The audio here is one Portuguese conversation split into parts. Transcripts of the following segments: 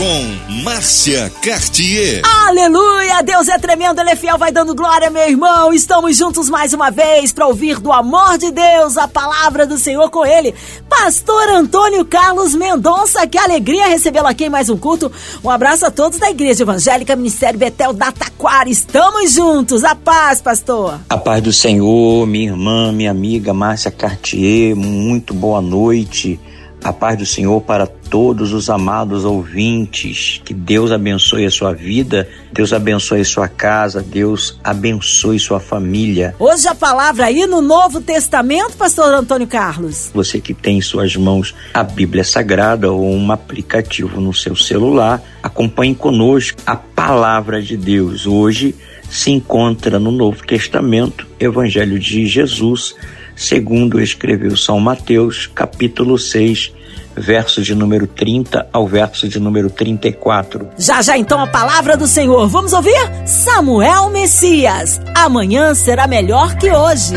com Márcia Cartier. Aleluia! Deus é tremendo, Ele é fiel, vai dando glória, meu irmão. Estamos juntos mais uma vez para ouvir do amor de Deus a palavra do Senhor com Ele. Pastor Antônio Carlos Mendonça, que alegria recebê-lo aqui em mais um culto. Um abraço a todos da Igreja Evangélica Ministério Betel da Taquara. Estamos juntos. A paz, pastor. A paz do Senhor, minha irmã, minha amiga Márcia Cartier. Muito boa noite. A paz do Senhor para todos os amados ouvintes. Que Deus abençoe a sua vida, Deus abençoe sua casa, Deus abençoe sua família. Hoje a palavra aí no Novo Testamento, pastor Antônio Carlos. Você que tem em suas mãos a Bíblia Sagrada ou um aplicativo no seu celular, acompanhe conosco a palavra de Deus. Hoje se encontra no Novo Testamento, Evangelho de Jesus, segundo escreveu São Mateus, capítulo 6, verso de número 30 ao verso de número 34. Já já então a palavra do Senhor. Vamos ouvir? Samuel Messias. Amanhã será melhor que hoje.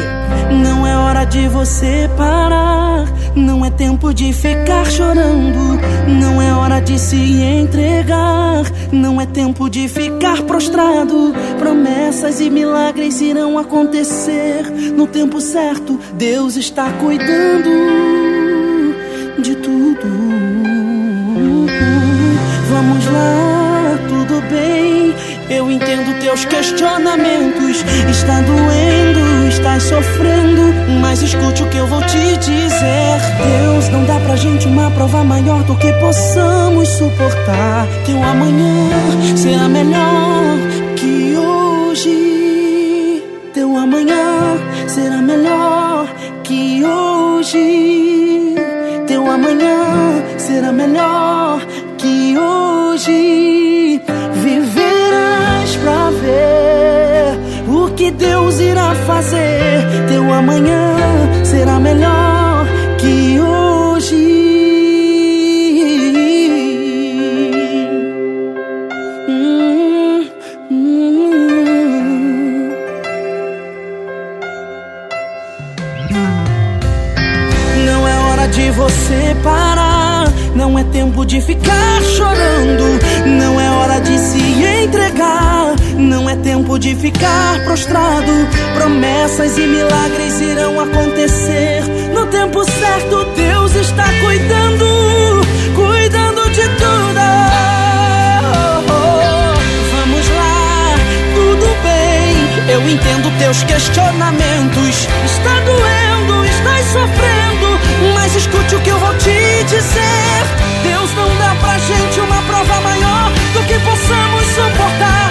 Não é hora de você parar. Não é tempo de ficar chorando. Não é hora de se entregar. Não é tempo de ficar prostrado. Promessas e milagres irão acontecer no tempo certo. Deus está cuidando Tudo bem. Eu entendo teus questionamentos. Está doendo, está sofrendo. Mas escute o que eu vou te dizer. Deus não dá pra gente uma prova maior do que possamos suportar. Teu amanhã será melhor que hoje. Teu amanhã será melhor que hoje. Teu amanhã será melhor hoje. Viverás pra ver o que Deus irá fazer. Teu amanhã de ficar chorando. Não é hora de se entregar. Não é tempo de ficar prostrado. Promessas e milagres irão acontecer. No tempo certo, Deus está cuidando. Cuidando de tudo. Vamos lá, tudo bem. Eu entendo teus questionamentos. Está doendo, estás sofrendo. Mas escute o que eu vou te dizer. Deus que possamos suportar.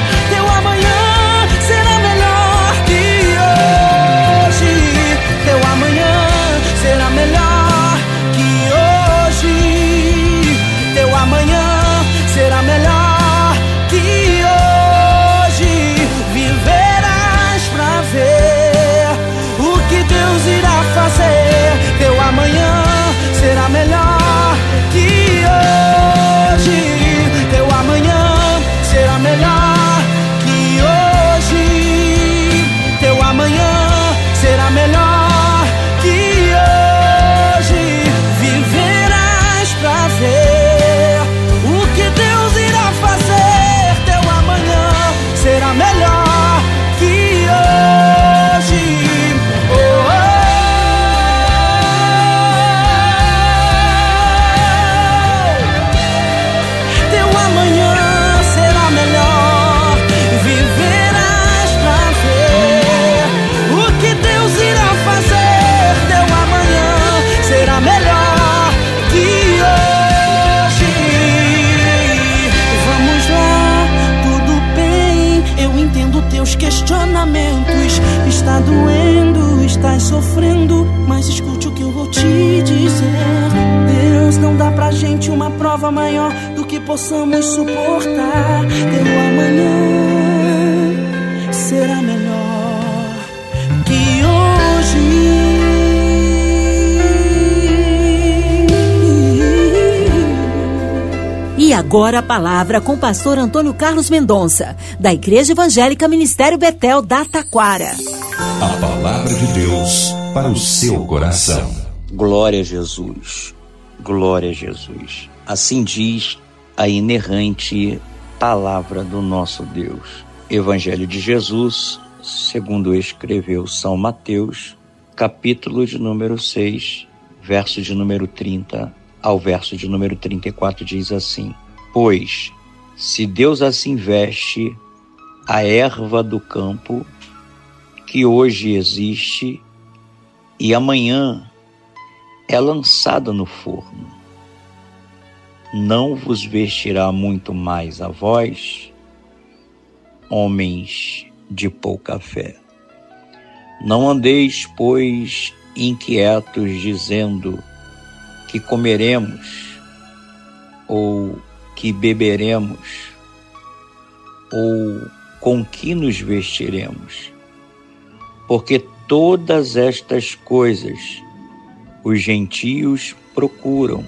Possamos suportar. Teu amanhã será melhor que hoje. E agora a palavra com o pastor Antônio Carlos Mendonça, da Igreja Evangélica Ministério Betel da Taquara. A palavra de Deus para o seu coração. Glória a Jesus. Glória a Jesus. Assim diz a inerrante palavra do nosso Deus. Evangelho de Jesus, segundo escreveu São Mateus, capítulo de número 6, verso de número 30 ao verso de número 34 diz assim: Pois, se Deus assim veste a erva do campo, que hoje existe e amanhã é lançada no forno, não vos vestirá muito mais a vós, homens de pouca fé. Não andeis, pois, inquietos, dizendo: que comeremos, ou que beberemos, ou com que nos vestiremos. Porque todas estas coisas os gentios procuram.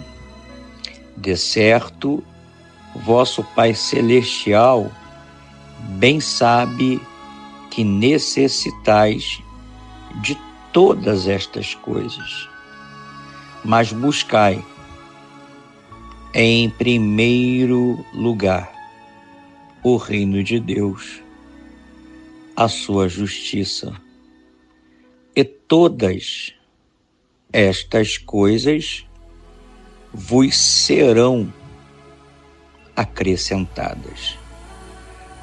De certo, vosso Pai Celestial bem sabe que necessitais de todas estas coisas mas buscai em primeiro lugar o reino de Deus, a sua justiça. E todas estas coisas vos serão acrescentadas.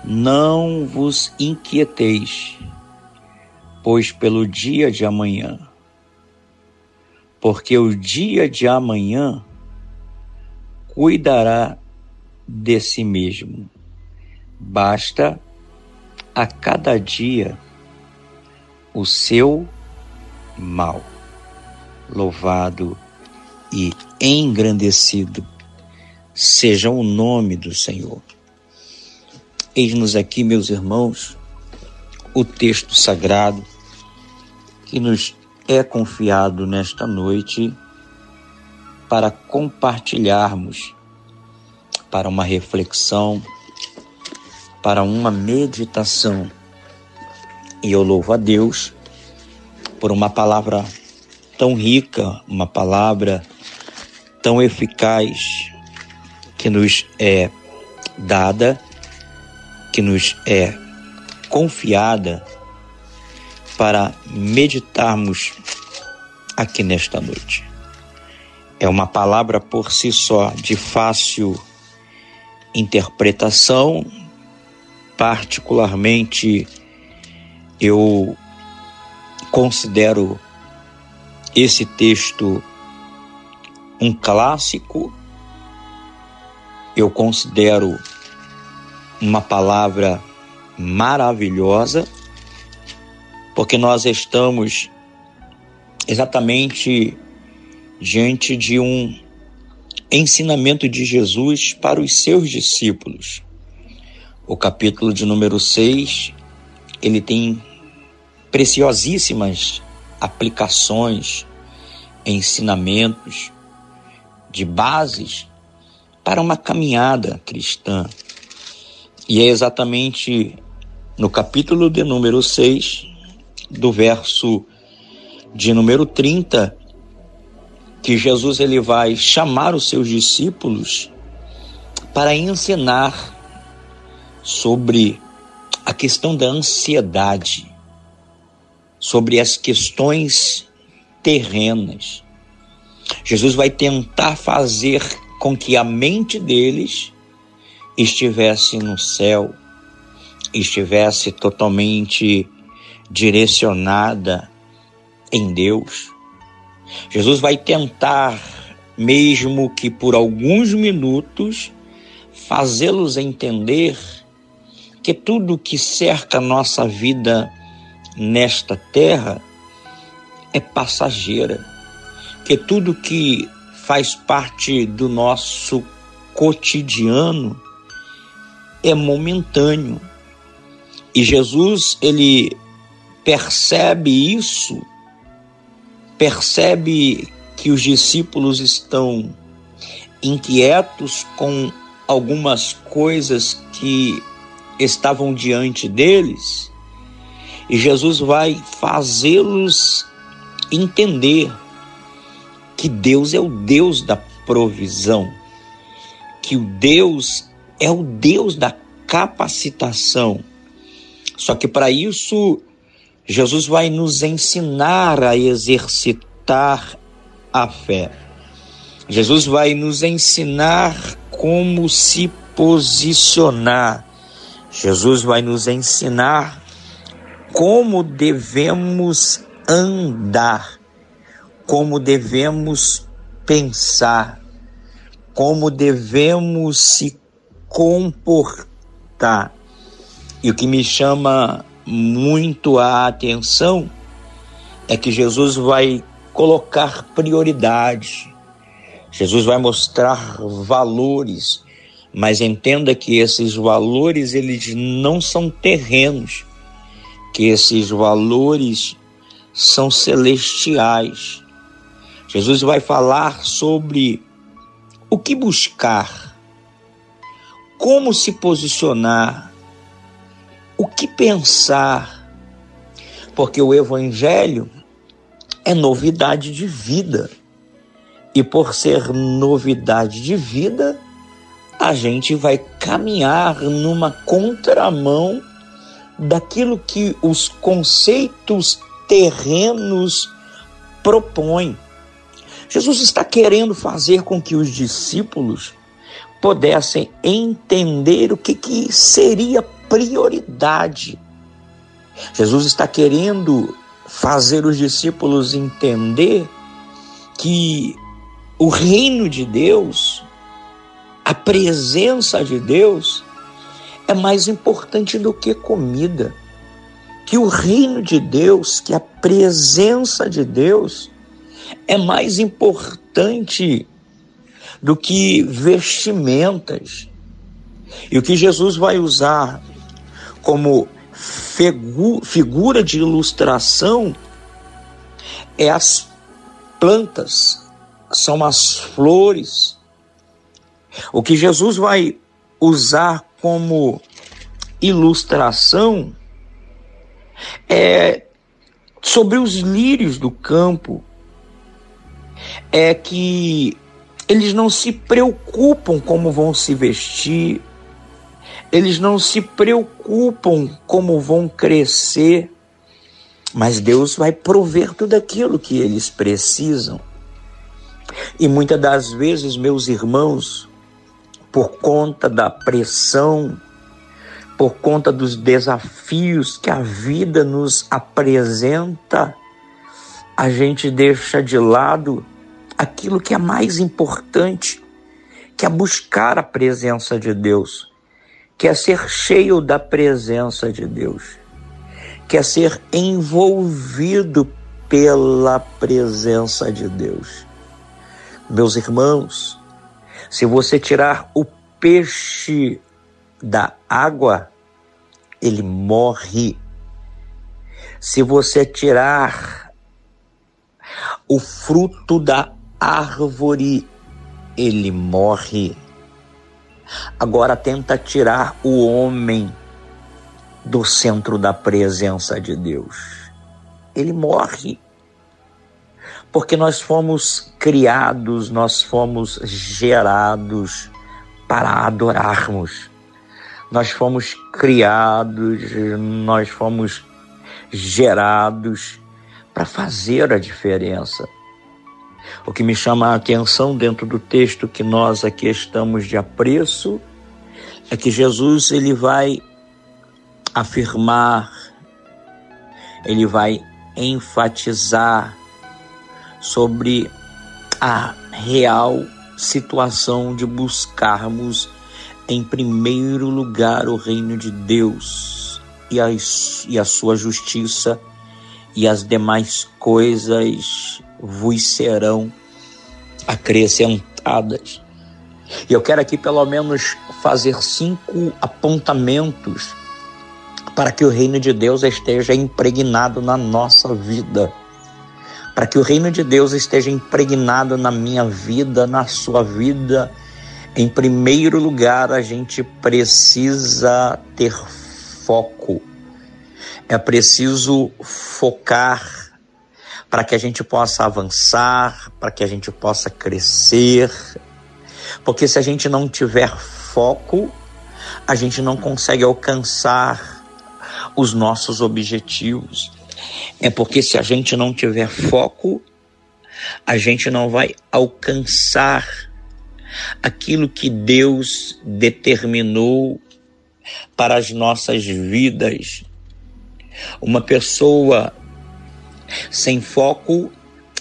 Não vos inquieteis, pois pelo dia de amanhã porque o dia de amanhã cuidará de si mesmo. Basta a cada dia o seu mal. Louvado e engrandecido seja o nome do Senhor. Eis-nos aqui, meus irmãos, o texto sagrado que nos é confiado nesta noite para compartilharmos, para uma reflexão, para uma meditação. E eu louvo a Deus por uma palavra tão rica, uma palavra tão eficaz que nos é dada, que nos é confiada para meditarmos aqui nesta noite. É uma palavra por si só de fácil interpretação, particularmente eu considero esse texto um clássico, eu considero uma palavra maravilhosa porque nós estamos exatamente diante de um ensinamento de Jesus para os seus discípulos. O capítulo de número 6, ele tem preciosíssimas aplicações, ensinamentos de bases para uma caminhada cristã. E é exatamente no capítulo de número 6 do verso de número 30, que Jesus ele vai chamar os seus discípulos para ensinar sobre a questão da ansiedade, sobre as questões terrenas. Jesus vai tentar fazer com que a mente deles estivesse no céu, estivesse totalmente direcionada em Deus. Jesus vai tentar, mesmo que por alguns minutos, fazê-los entender que tudo que cerca a nossa vida nesta terra é passageira, que tudo que faz parte do nosso cotidiano é momentâneo. E Jesus, ele percebe isso, percebe que os discípulos estão inquietos com algumas coisas que estavam diante deles, e Jesus vai fazê-los entender que Deus é o Deus da provisão, que o Deus é o Deus da capacitação. Só que para isso, Jesus vai nos ensinar a exercitar a fé. Jesus vai nos ensinar como se posicionar. Jesus vai nos ensinar como devemos andar, como devemos pensar, como devemos se comportar. E o que me chama muito a atenção é que Jesus vai colocar prioridade. Jesus vai mostrar valores, mas entenda que esses valores eles não são terrenos, que esses valores são celestiais. Jesus vai falar sobre o que buscar, como se posicionar, o que pensar, porque o Evangelho é novidade de vida. E por ser novidade de vida, a gente vai caminhar numa contramão daquilo que os conceitos terrenos propõem. Jesus está querendo fazer com que os discípulos pudessem entender o que, que seria prioridade. Jesus está querendo fazer os discípulos entender que o reino de Deus a presença de Deus é mais importante do que comida. Que o reino de Deus, que a presença de Deus é mais importante do que vestimentas. E o que Jesus vai usar como figura de ilustração é as plantas, são as flores, o que Jesus vai usar como ilustração é sobre os lírios do campo, é que eles não se preocupam como vão se vestir, eles não se preocupam como vão crescer, mas Deus vai prover tudo aquilo que eles precisam. E muitas das vezes, meus irmãos, por conta da pressão, por conta dos desafios que a vida nos apresenta, a gente deixa de lado aquilo que é mais importante, que é buscar a presença de Deus, que é ser cheio da presença de Deus, que é ser envolvido pela presença de Deus. Meus irmãos, se você tirar o peixe da água, ele morre. Se você tirar o fruto da árvore, ele morre. Agora tenta tirar o homem do centro da presença de Deus. Ele morre porque nós fomos criados, nós fomos gerados para adorarmos. Nós fomos criados, nós fomos gerados para fazer a diferença. O que me chama a atenção dentro do texto que nós aqui estamos de apreço é que Jesus ele vai afirmar, ele vai enfatizar sobre a real situação de buscarmos em primeiro lugar o reino de Deus e a, e a sua justiça, e as demais coisas vos serão acrescentadas. E eu quero aqui pelo menos fazer cinco apontamentos para que o reino de Deus esteja impregnado na nossa vida para que o reino de Deus esteja impregnado na minha vida, na sua vida Em primeiro lugar, a gente precisa ter foco. É preciso focar para que a gente possa avançar, para que a gente possa crescer. Porque se a gente não tiver foco, a gente não consegue alcançar os nossos objetivos. É porque se a gente não tiver foco, a gente não vai alcançar aquilo que Deus determinou para as nossas vidas. Uma pessoa sem foco,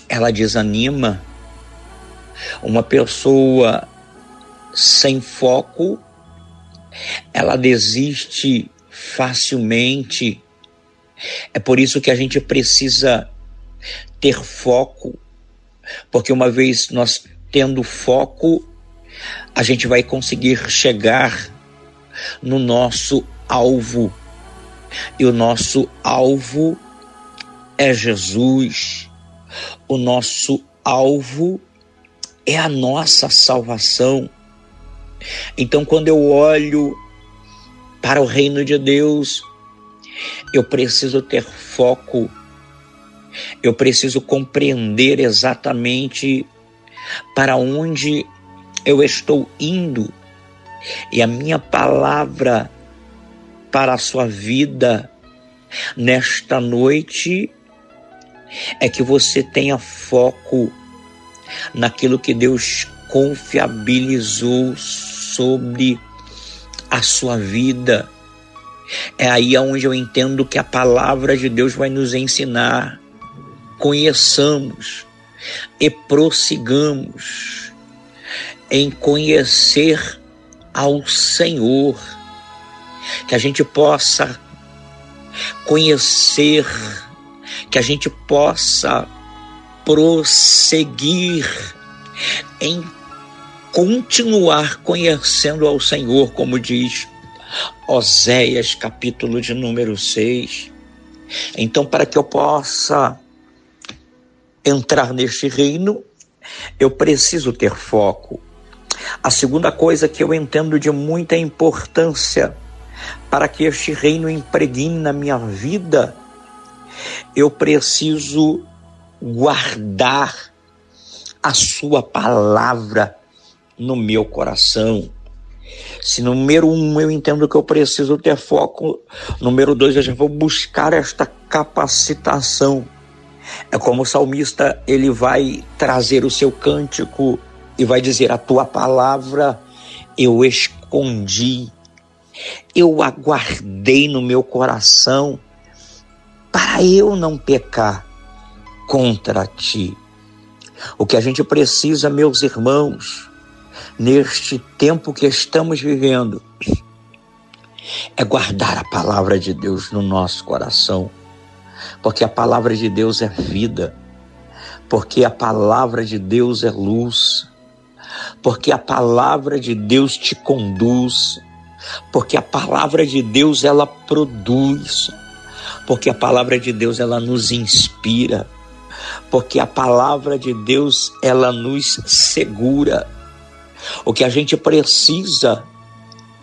ela desanima. Uma pessoa sem foco, ela desiste facilmente. É por isso que a gente precisa ter foco, porque uma vez nós tendo foco, a gente vai conseguir chegar no nosso alvo. E o nosso alvo é Jesus. O nosso alvo é a nossa salvação. Então, quando eu olho para o reino de Deus, eu preciso ter foco, eu preciso compreender exatamente para onde eu estou indo. E a minha palavra para a sua vida nesta noite é que você tenha foco naquilo que Deus confiabilizou sobre a sua vida. É aí onde eu entendo que a palavra de Deus vai nos ensinar. Conheçamos e prossigamos em conhecer ao Senhor, que a gente possa conhecer, que a gente possa prosseguir em continuar conhecendo ao Senhor, como diz Oséias, capítulo de número 6. Então, para que eu possa entrar neste reino, eu preciso ter foco. A segunda coisa que eu entendo de muita importância para que este reino impregne na minha vida, eu preciso guardar a sua palavra no meu coração. Se número um eu entendo que eu preciso ter foco, número dois eu já vou buscar esta capacitação. É como o salmista ele vai trazer o seu cântico e vai dizer: A tua palavra eu escondi, eu aguardei no meu coração para eu não pecar contra ti. O que a gente precisa, meus irmãos, neste tempo que estamos vivendo, é guardar a palavra de Deus no nosso coração, porque a palavra de Deus é vida, porque a palavra de Deus é luz, porque a palavra de Deus te conduz, porque a palavra de Deus ela produz, porque a palavra de Deus ela nos inspira, porque a palavra de Deus ela nos segura o que a gente precisa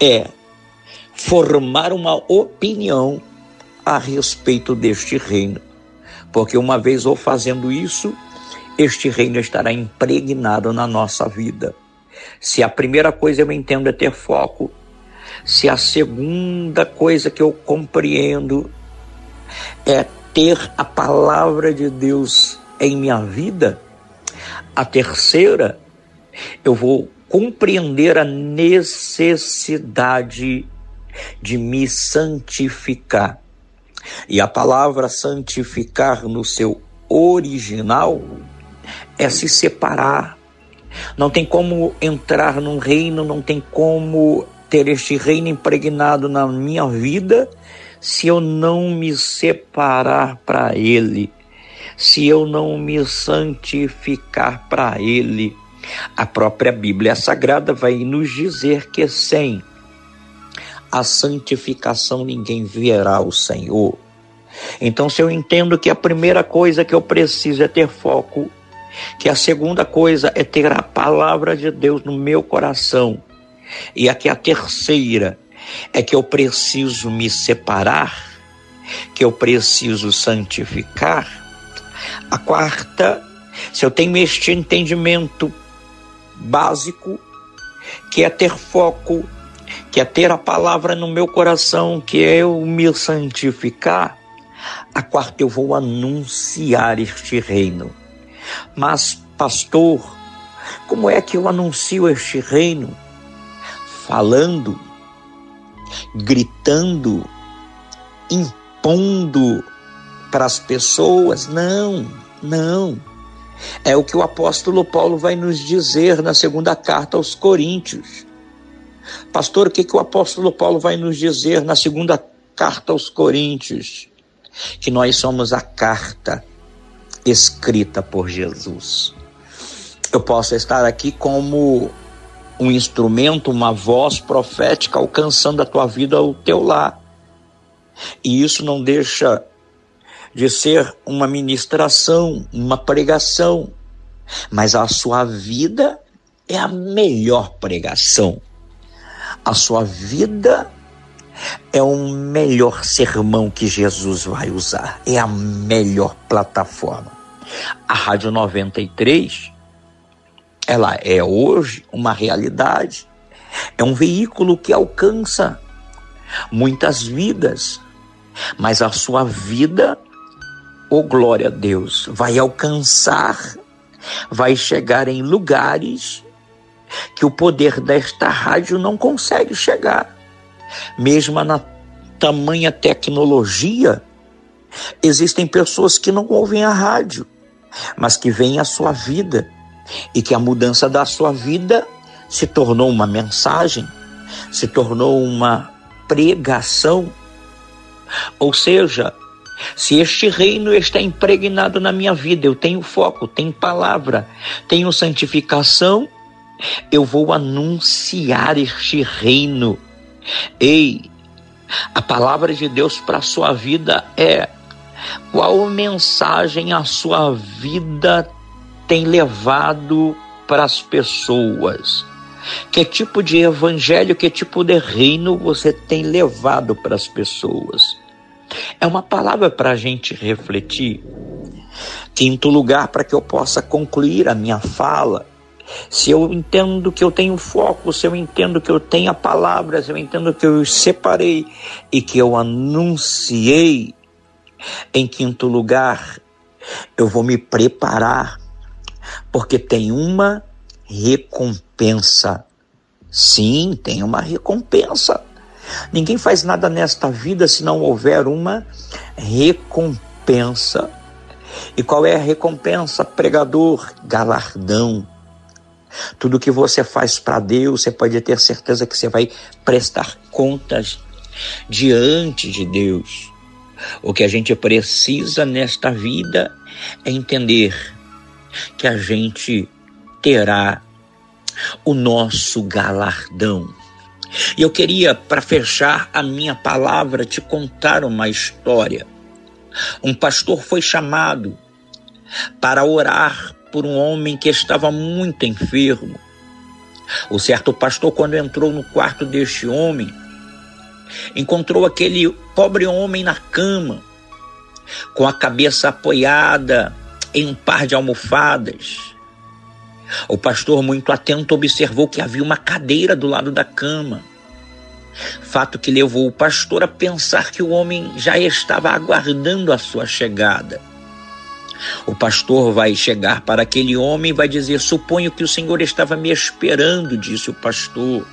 é formar uma opinião a respeito deste reino. Porque uma vez ou fazendo isso, este reino estará impregnado na nossa vida. Se a primeira coisa eu entendo é ter foco, se a segunda coisa que eu compreendo é ter a palavra de Deus em minha vida, a terceira, eu vou compreender a necessidade de me santificar. E a palavra santificar no seu original é se separar. Não tem como entrar num reino, não tem como ter este reino impregnado na minha vida se eu não me separar para ele, se eu não me santificar para ele. A própria Bíblia Sagrada vai nos dizer que sem a santificação ninguém verá o Senhor. Então, se eu entendo que a primeira coisa que eu preciso é ter foco, que a segunda coisa é ter a palavra de Deus no meu coração, E aqui a terceira é que eu preciso me separar, que eu preciso santificar. A quarta, se eu tenho este entendimento básico, que é ter foco, que é ter a palavra no meu coração, que é eu me santificar, a quarta eu vou anunciar este reino. Mas, pastor, como é que eu anuncio este reino? Falando, gritando, impondo para as pessoas? Não, não. É o que o apóstolo Paulo vai nos dizer na segunda carta aos Coríntios. Pastor, o que, que o apóstolo Paulo vai nos dizer na segunda carta aos Coríntios? Que nós somos a carta escrita por Jesus. Eu posso estar aqui como um instrumento, uma voz profética alcançando a tua vida, o teu lar. E isso não deixa de ser uma ministração, uma pregação, mas a sua vida é a melhor pregação. A sua vida é o melhor sermão que Jesus vai usar, é a melhor plataforma. A Rádio 93, ela é hoje uma realidade, é um veículo que alcança muitas vidas, mas a sua vida, oh glória a Deus, vai alcançar, vai chegar em lugares que o poder desta rádio não consegue chegar. Mesmo na tamanha tecnologia, existem pessoas que não ouvem a rádio, mas que veem a sua vida e que a mudança da sua vida se tornou uma mensagem, se tornou uma pregação. Ou seja, se este reino está impregnado na minha vida, eu tenho foco, tenho palavra, tenho santificação, eu vou anunciar este reino. Ei, a palavra de Deus para a sua vida é qual mensagem a sua vida tem levado para as pessoas? Que tipo de evangelho, que tipo de reino você tem levado para as pessoas? É uma palavra para a gente refletir. Quinto lugar, para que eu possa concluir a minha fala, se eu entendo que eu tenho foco, se eu entendo que eu tenho a palavra, se eu entendo que eu separei e que eu anunciei, em quinto lugar, eu vou me preparar, porque tem uma recompensa. Sim, tem uma recompensa. Ninguém faz nada nesta vida se não houver uma recompensa. E qual é a recompensa, pregador? Galardão tudo que você faz para Deus, você pode ter certeza que você vai prestar contas diante de Deus. O que a gente precisa nesta vida é entender que a gente terá o nosso galardão. E eu queria, para fechar a minha palavra, te contar uma história. Um pastor foi chamado para orar por um homem que estava muito enfermo. O certo pastor, quando entrou no quarto deste homem, encontrou aquele pobre homem na cama, com a cabeça apoiada em um par de almofadas. O pastor, muito atento, observou que havia uma cadeira do lado da cama. Fato que levou o pastor a pensar que o homem já estava aguardando a sua chegada. O pastor vai chegar para aquele homem e vai dizer: Suponho que o Senhor estava me esperando, disse o pastor.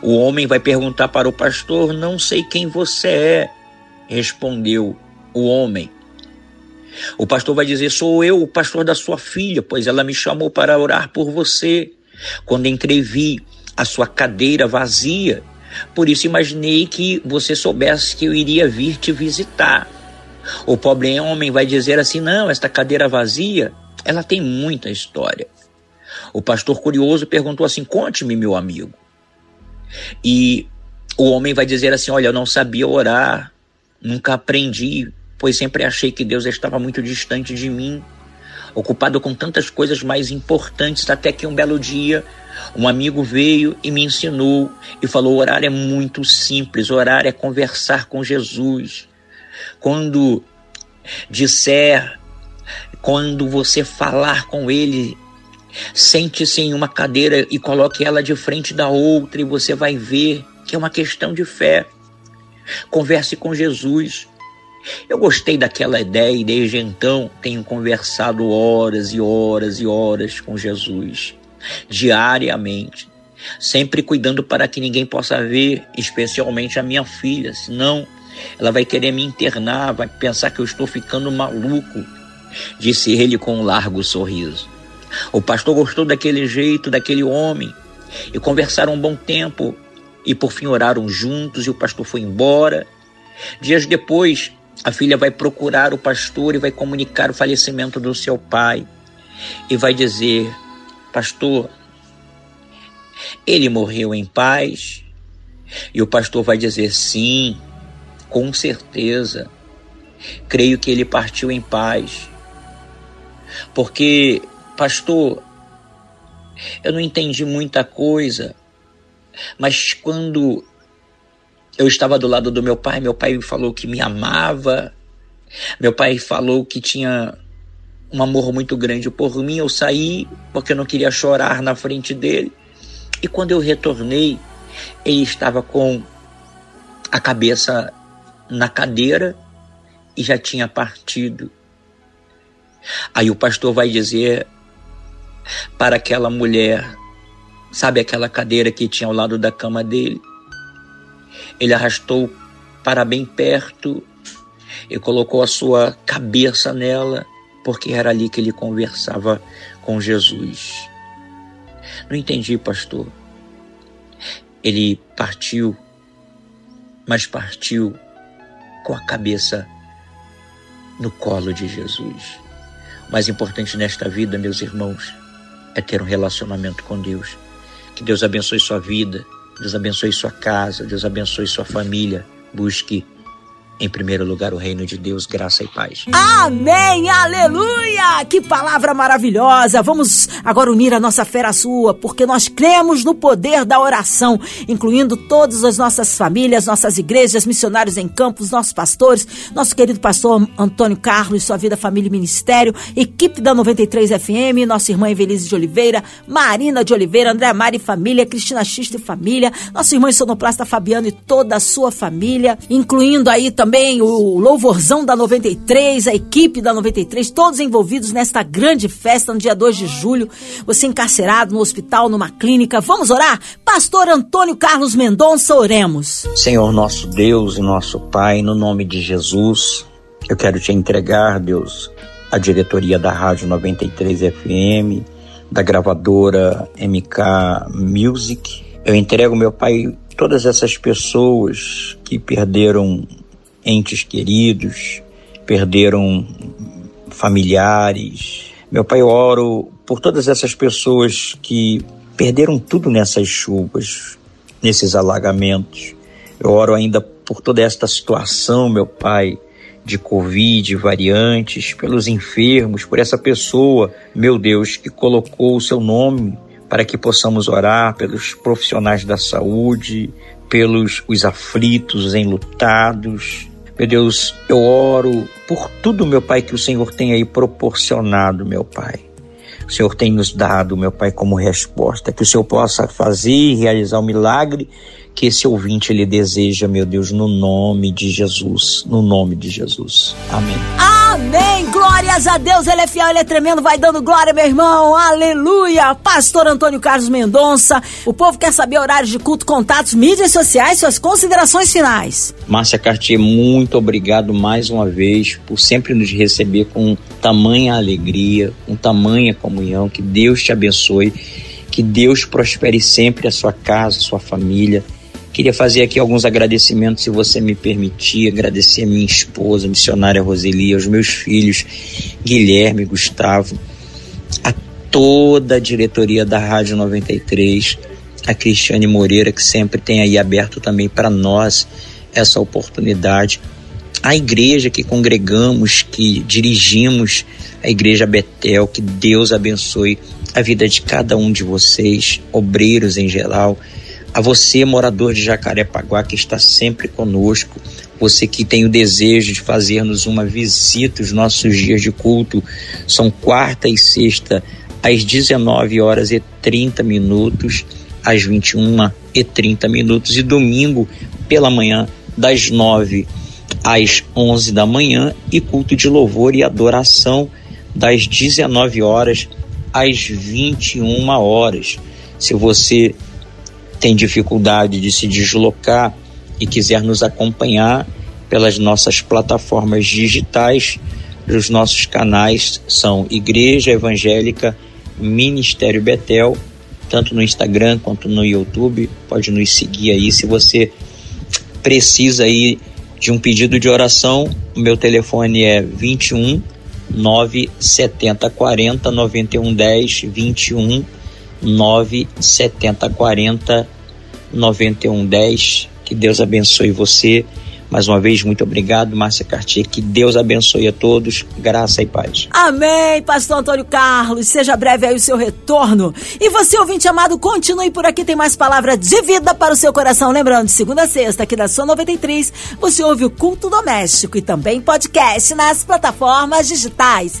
O homem vai perguntar para o pastor: Não sei quem você é, respondeu o homem. O pastor vai dizer: Sou eu, o pastor da sua filha, pois ela me chamou para orar por você. Quando entrevi a sua cadeira vazia, por isso imaginei que você soubesse que eu iria vir te visitar. O pobre homem vai dizer assim: não, esta cadeira vazia, ela tem muita história. O pastor curioso perguntou assim: conte-me, meu amigo. E o homem vai dizer assim: olha, eu não sabia orar, nunca aprendi, pois sempre achei que Deus estava muito distante de mim. ocupado com tantas coisas mais importantes, até que um belo dia um amigo veio e me ensinou e falou: orar é muito simples, orar é conversar com Jesus. Quando disser, quando você falar com Ele, sente-se em uma cadeira e coloque ela de frente da outra e você vai ver que é uma questão de fé. Converse com Jesus. Eu gostei daquela ideia e desde então tenho conversado horas e horas e horas com Jesus, diariamente, sempre cuidando para que ninguém possa ver, especialmente a minha filha, senão ela vai querer me internar, vai pensar que eu estou ficando maluco, disse ele com um largo sorriso. O pastor gostou daquele jeito, daquele homem, e conversaram um bom tempo, e por fim oraram juntos, e o pastor foi embora. Dias depois, a filha vai procurar o pastor e vai comunicar o falecimento do seu pai, e vai dizer: Pastor, ele morreu em paz? E o pastor vai dizer: Sim, com certeza. Creio que ele partiu em paz. Porque, pastor, eu não entendi muita coisa, mas quando eu estava do lado do meu pai, meu pai falou que me amava, meu pai falou que tinha um amor muito grande por mim. Eu saí porque eu não queria chorar na frente dele. E quando eu retornei, ele estava com a cabeça na cadeira e já tinha partido. Aí o pastor vai dizer para aquela mulher, sabe aquela cadeira que tinha ao lado da cama dele? Ele arrastou para bem perto e colocou a sua cabeça nela, porque era ali que ele conversava com Jesus. Não entendi, pastor. Ele partiu, mas partiu com a cabeça no colo de Jesus. O mais importante nesta vida, meus irmãos, é ter um relacionamento com Deus. Que Deus abençoe sua vida, Deus abençoe sua casa, Deus abençoe sua família. Busque em primeiro lugar o reino de Deus, graça e paz. Amém, aleluia! Que palavra maravilhosa! Vamos agora unir a nossa fé à sua, porque nós cremos no poder da oração, incluindo todas as nossas famílias, nossas igrejas, missionários em campos, nossos pastores, nosso querido pastor Antônio Carlos, sua vida, família e ministério, equipe da 93 FM, nossa irmã Evelise de Oliveira, Marina de Oliveira, André Mari família, Cristina Xista e família, nossa irmã sonoplasta Fabiano e toda a sua família, incluindo aí também também o louvorzão da 93, a equipe da 93, todos envolvidos nesta grande festa no dia 2 de julho. Você encarcerado no hospital, numa clínica. Vamos orar? Pastor Antônio Carlos Mendonça, oremos. Senhor nosso Deus e nosso Pai, no nome de Jesus, eu quero te entregar, Deus, a diretoria da Rádio 93 FM, da gravadora MK Music. Eu entrego, meu Pai, todas essas pessoas que perderam entes queridos, perderam familiares. Meu Pai, eu oro por todas essas pessoas que perderam tudo nessas chuvas, nesses alagamentos. Eu oro ainda por toda esta situação, meu Pai, de Covid, variantes, pelos enfermos, por essa pessoa, meu Deus, que colocou o seu nome para que possamos orar pelos profissionais da saúde, pelos os aflitos, os enlutados, meu Deus, eu oro por tudo, meu Pai, que o Senhor tem aí proporcionado, meu Pai. O Senhor tem nos dado, meu Pai, como resposta, que o Senhor possa fazer e realizar o milagre que esse ouvinte ele deseja, meu Deus, no nome de Jesus, no nome de Jesus. Amém. Amém. Glórias a Deus. Ele é fiel, ele é tremendo. Vai dando glória, meu irmão. Aleluia. Pastor Antônio Carlos Mendonça. O povo quer saber horários de culto, contatos, mídias sociais, suas considerações finais. Márcia Cartier, muito obrigado mais uma vez por sempre nos receber com tamanha alegria, com tamanha comunhão. Que Deus te abençoe. Que Deus prospere sempre a sua casa, a sua família Queria fazer aqui alguns agradecimentos, se você me permitir. Agradecer a minha esposa, a missionária Roseli, aos meus filhos, Guilherme Gustavo, a toda a diretoria da Rádio 93, a Cristiane Moreira, que sempre tem aí aberto também para nós essa oportunidade, a igreja que congregamos, que dirigimos, a Igreja Betel, que Deus abençoe a vida de cada um de vocês, obreiros em geral, a você, morador de Jacarepaguá, que está sempre conosco, você que tem o desejo de fazer-nos uma visita, os nossos dias de culto são quarta e sexta, às 19 horas e 30 minutos, às 21 e 30 minutos, e domingo pela manhã, das 9 às 11 da manhã, e culto de louvor e adoração, das 19 horas às 21 horas. Se você tem dificuldade de se deslocar e quiser nos acompanhar pelas nossas plataformas digitais, os nossos canais são Igreja Evangélica Ministério Betel, tanto no Instagram quanto no YouTube. Pode nos seguir aí se você precisa aí de um pedido de oração. O meu telefone é 21 970 40 91 10 21 970 40 91 10. Que Deus abençoe você mais uma vez, muito obrigado, Márcia Cartier. Que Deus abençoe a todos. Graça e paz. Amém, Pastor Antônio Carlos. Seja breve aí o seu retorno. E você, ouvinte amado, continue por aqui. Tem mais palavra de vida para o seu coração. Lembrando, segunda a sexta, aqui da Sua 93, você ouve o Culto Doméstico e também podcast nas plataformas digitais.